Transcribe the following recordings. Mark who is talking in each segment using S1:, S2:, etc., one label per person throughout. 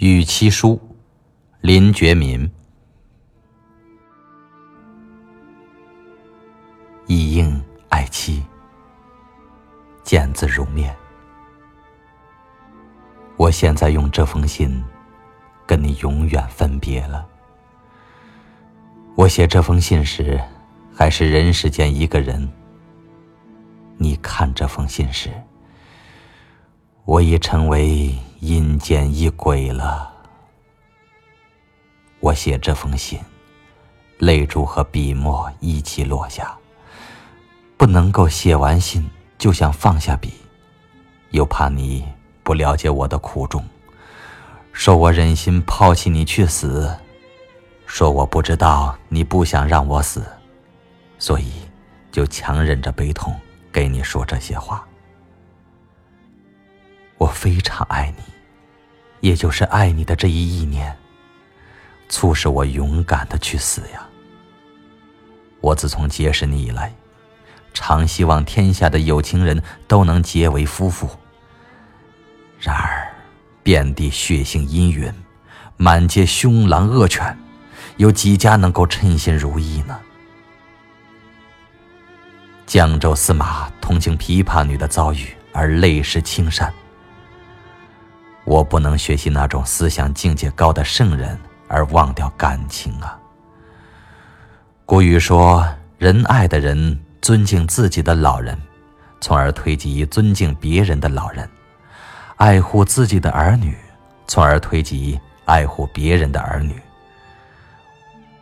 S1: 与妻书，林觉民。一应爱妻，见字如面。我现在用这封信，跟你永远分别了。我写这封信时，还是人世间一个人。你看这封信时，我已成为。阴间一鬼了。我写这封信，泪珠和笔墨一起落下。不能够写完信就想放下笔，又怕你不了解我的苦衷，说我忍心抛弃你去死，说我不知道你不想让我死，所以就强忍着悲痛给你说这些话。我非常爱你，也就是爱你的这一意念，促使我勇敢的去死呀。我自从结识你以来，常希望天下的有情人都能结为夫妇。然而，遍地血腥阴云，满街凶狼恶犬，有几家能够称心如意呢？江州司马同情琵琶女的遭遇而泪湿青衫。我不能学习那种思想境界高的圣人而忘掉感情啊。古语说：“仁爱的人尊敬自己的老人，从而推及尊敬别人的老人；爱护自己的儿女，从而推及爱护别人的儿女。”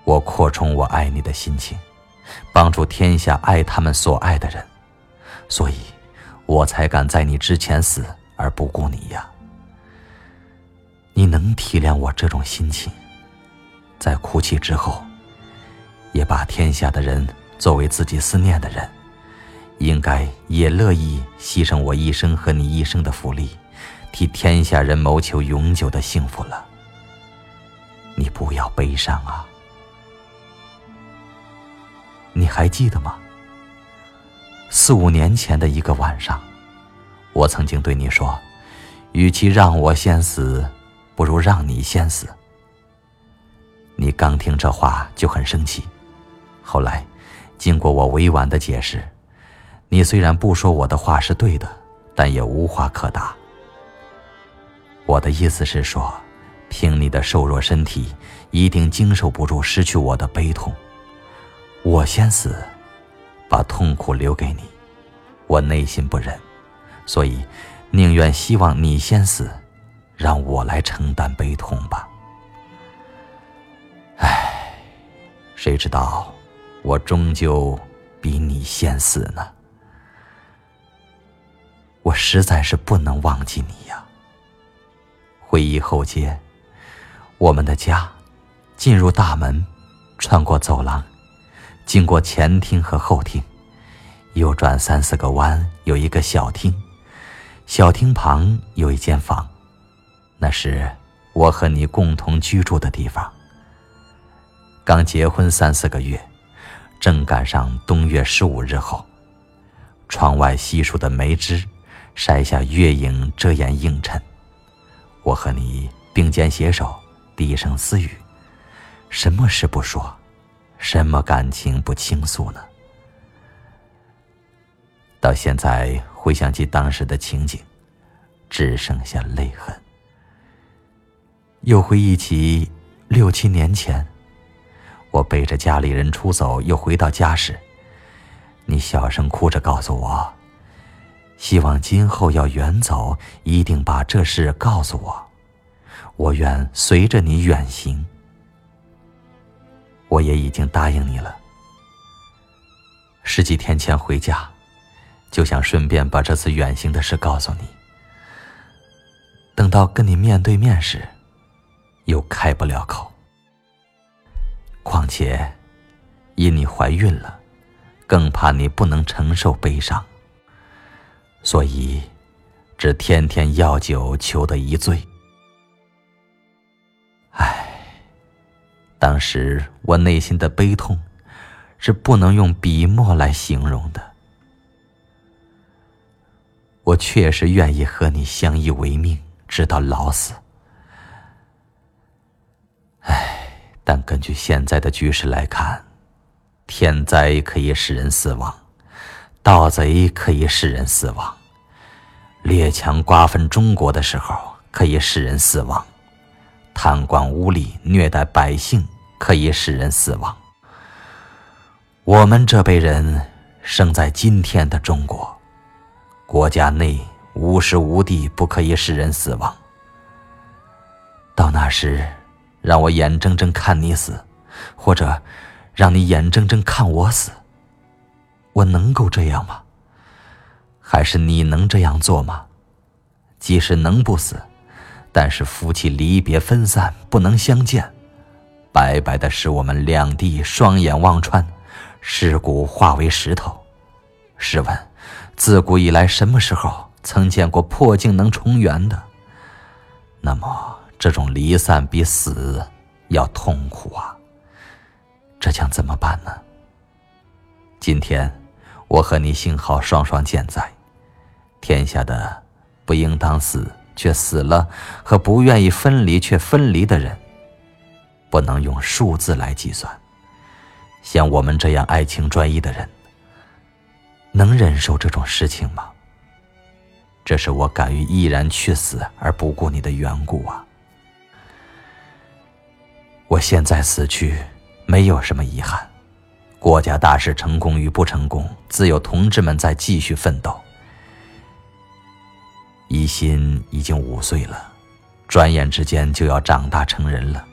S1: 我扩充我爱你的心情，帮助天下爱他们所爱的人，所以我才敢在你之前死而不顾你呀。你能体谅我这种心情，在哭泣之后，也把天下的人作为自己思念的人，应该也乐意牺牲我一生和你一生的福利，替天下人谋求永久的幸福了。你不要悲伤啊！你还记得吗？四五年前的一个晚上，我曾经对你说，与其让我先死。不如让你先死。你刚听这话就很生气，后来，经过我委婉的解释，你虽然不说我的话是对的，但也无话可答。我的意思是说，凭你的瘦弱身体，一定经受不住失去我的悲痛。我先死，把痛苦留给你，我内心不忍，所以宁愿希望你先死。让我来承担悲痛吧。唉，谁知道我终究比你先死呢？我实在是不能忘记你呀。回忆后街，我们的家，进入大门，穿过走廊，经过前厅和后厅，右转三四个弯，有一个小厅，小厅旁有一间房。那是我和你共同居住的地方。刚结婚三四个月，正赶上冬月十五日后，窗外稀疏的梅枝筛下月影，遮掩映衬。我和你并肩携手，低声私语，什么事不说，什么感情不倾诉呢？到现在回想起当时的情景，只剩下泪痕。又回忆起六七年前，我背着家里人出走，又回到家时，你小声哭着告诉我，希望今后要远走，一定把这事告诉我，我愿随着你远行。我也已经答应你了。十几天前回家，就想顺便把这次远行的事告诉你。等到跟你面对面时，又开不了口。况且，因你怀孕了，更怕你不能承受悲伤，所以只天天要酒，求得一醉。唉，当时我内心的悲痛，是不能用笔墨来形容的。我确实愿意和你相依为命，直到老死。唉但根据现在的局势来看，天灾可以使人死亡，盗贼可以使人死亡，列强瓜分中国的时候可以使人死亡，贪官污吏虐待百姓可以使人死亡。我们这辈人生在今天的中国，国家内无时无地不可以使人死亡。到那时。让我眼睁睁看你死，或者让你眼睁睁看我死，我能够这样吗？还是你能这样做吗？即使能不死，但是夫妻离别分散，不能相见，白白的使我们两地双眼望穿，尸骨化为石头。试问，自古以来什么时候曾见过破镜能重圆的？那么。这种离散比死要痛苦啊！这将怎么办呢？今天我和你幸好双双健在，天下的不应当死却死了和不愿意分离却分离的人，不能用数字来计算。像我们这样爱情专一的人，能忍受这种事情吗？这是我敢于毅然去死而不顾你的缘故啊！我现在死去，没有什么遗憾。国家大事成功与不成功，自有同志们在继续奋斗。一心已经五岁了，转眼之间就要长大成人了。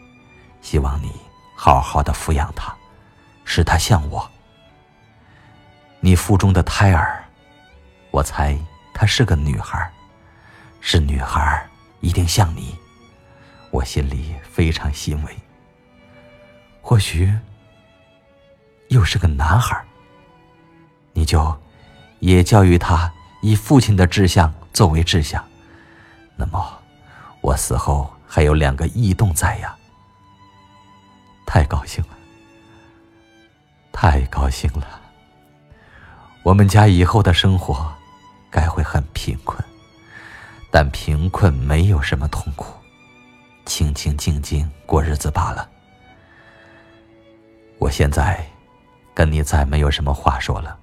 S1: 希望你好好的抚养他，使他像我。你腹中的胎儿，我猜她是个女孩，是女孩一定像你。我心里非常欣慰。或许又是个男孩，你就也教育他以父亲的志向作为志向，那么我死后还有两个异动在呀！太高兴了，太高兴了！我们家以后的生活该会很贫困，但贫困没有什么痛苦，清清静静过日子罢了。我现在跟你再没有什么话说了。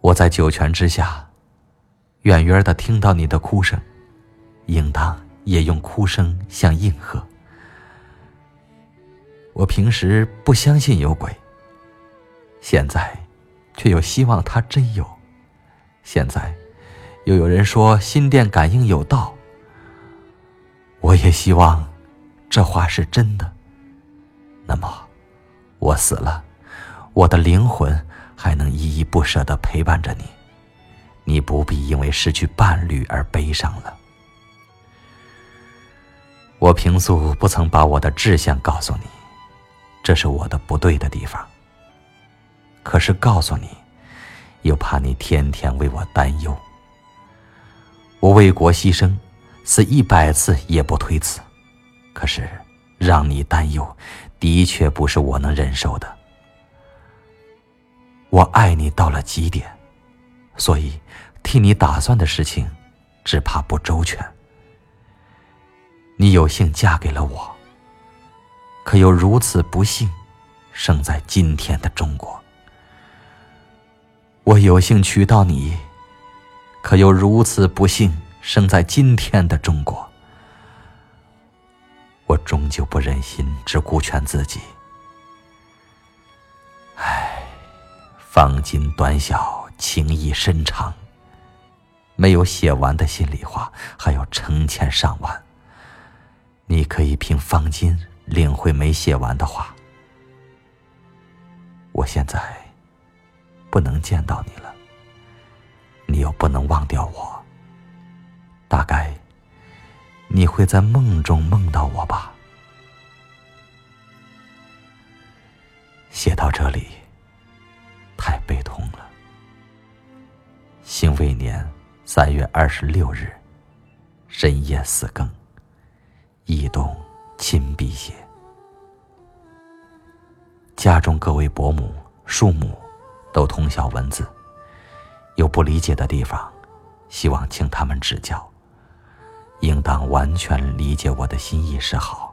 S1: 我在九泉之下，远远的听到你的哭声，应当也用哭声向应和。我平时不相信有鬼，现在却又希望他真有。现在又有人说心电感应有道，我也希望这话是真的。那么，我死了，我的灵魂还能依依不舍的陪伴着你，你不必因为失去伴侣而悲伤了。我平素不曾把我的志向告诉你，这是我的不对的地方。可是告诉你，又怕你天天为我担忧。我为国牺牲，死一百次也不推辞。可是让你担忧。的确不是我能忍受的。我爱你到了极点，所以替你打算的事情，只怕不周全。你有幸嫁给了我，可又如此不幸，生在今天的中国。我有幸娶到你，可又如此不幸，生在今天的中国。我终究不忍心只顾全自己。唉，方今短小，情意深长，没有写完的心里话还有成千上万。你可以凭方巾领会没写完的话。我现在不能见到你了，你又不能忘掉我，大概。你会在梦中梦到我吧？写到这里，太悲痛了。辛未年三月二十六日深夜四更，异动亲笔写。家中各位伯母、叔母都通晓文字，有不理解的地方，希望请他们指教。应当完全理解我的心意是好。